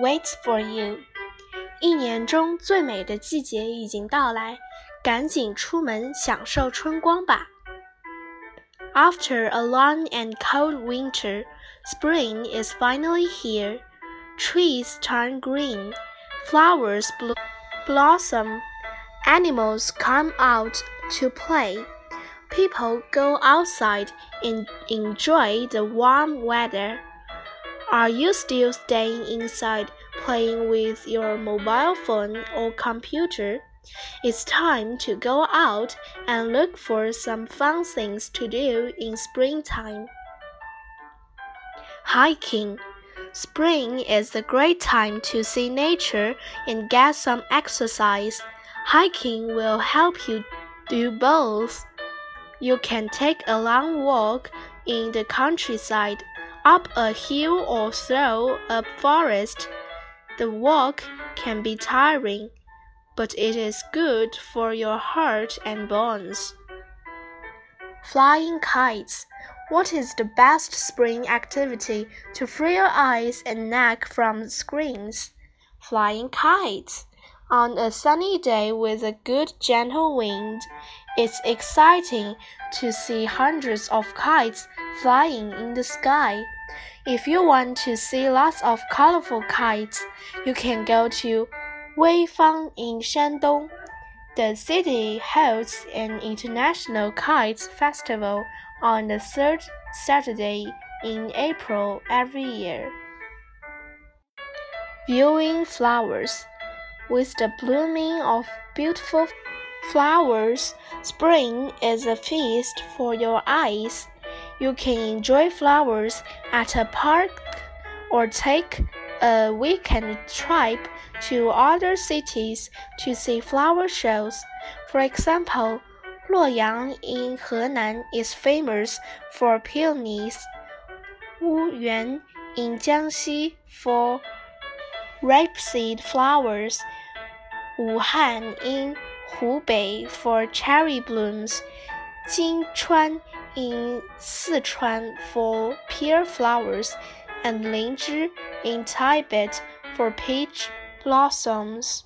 waits for you。一年中最美的季节已经到来，赶紧出门享受春光吧。After a long and cold winter, spring is finally here. Trees turn green, flowers blo blossom, animals come out to play. People go outside and enjoy the warm weather. Are you still staying inside playing with your mobile phone or computer? It's time to go out and look for some fun things to do in springtime. Hiking. Spring is a great time to see nature and get some exercise. Hiking will help you do both. You can take a long walk in the countryside, up a hill or through a forest. The walk can be tiring, but it is good for your heart and bones. Flying kites. What is the best spring activity to free your eyes and neck from screens? Flying kites. On a sunny day with a good gentle wind, it's exciting to see hundreds of kites flying in the sky. If you want to see lots of colorful kites, you can go to Weifang in Shandong. The city holds an international kites festival on the third Saturday in April every year. Viewing flowers. With the blooming of beautiful flowers, spring is a feast for your eyes. You can enjoy flowers at a park or take a weekend trip to other cities to see flower shows. For example, Luoyang in Henan is famous for peonies. Wuyuan in Jiangxi for rapeseed flowers. Wuhan in Hubei for cherry blooms, Jinchuan in Sichuan for pear flowers, and Linzhi in Tibet for peach blossoms.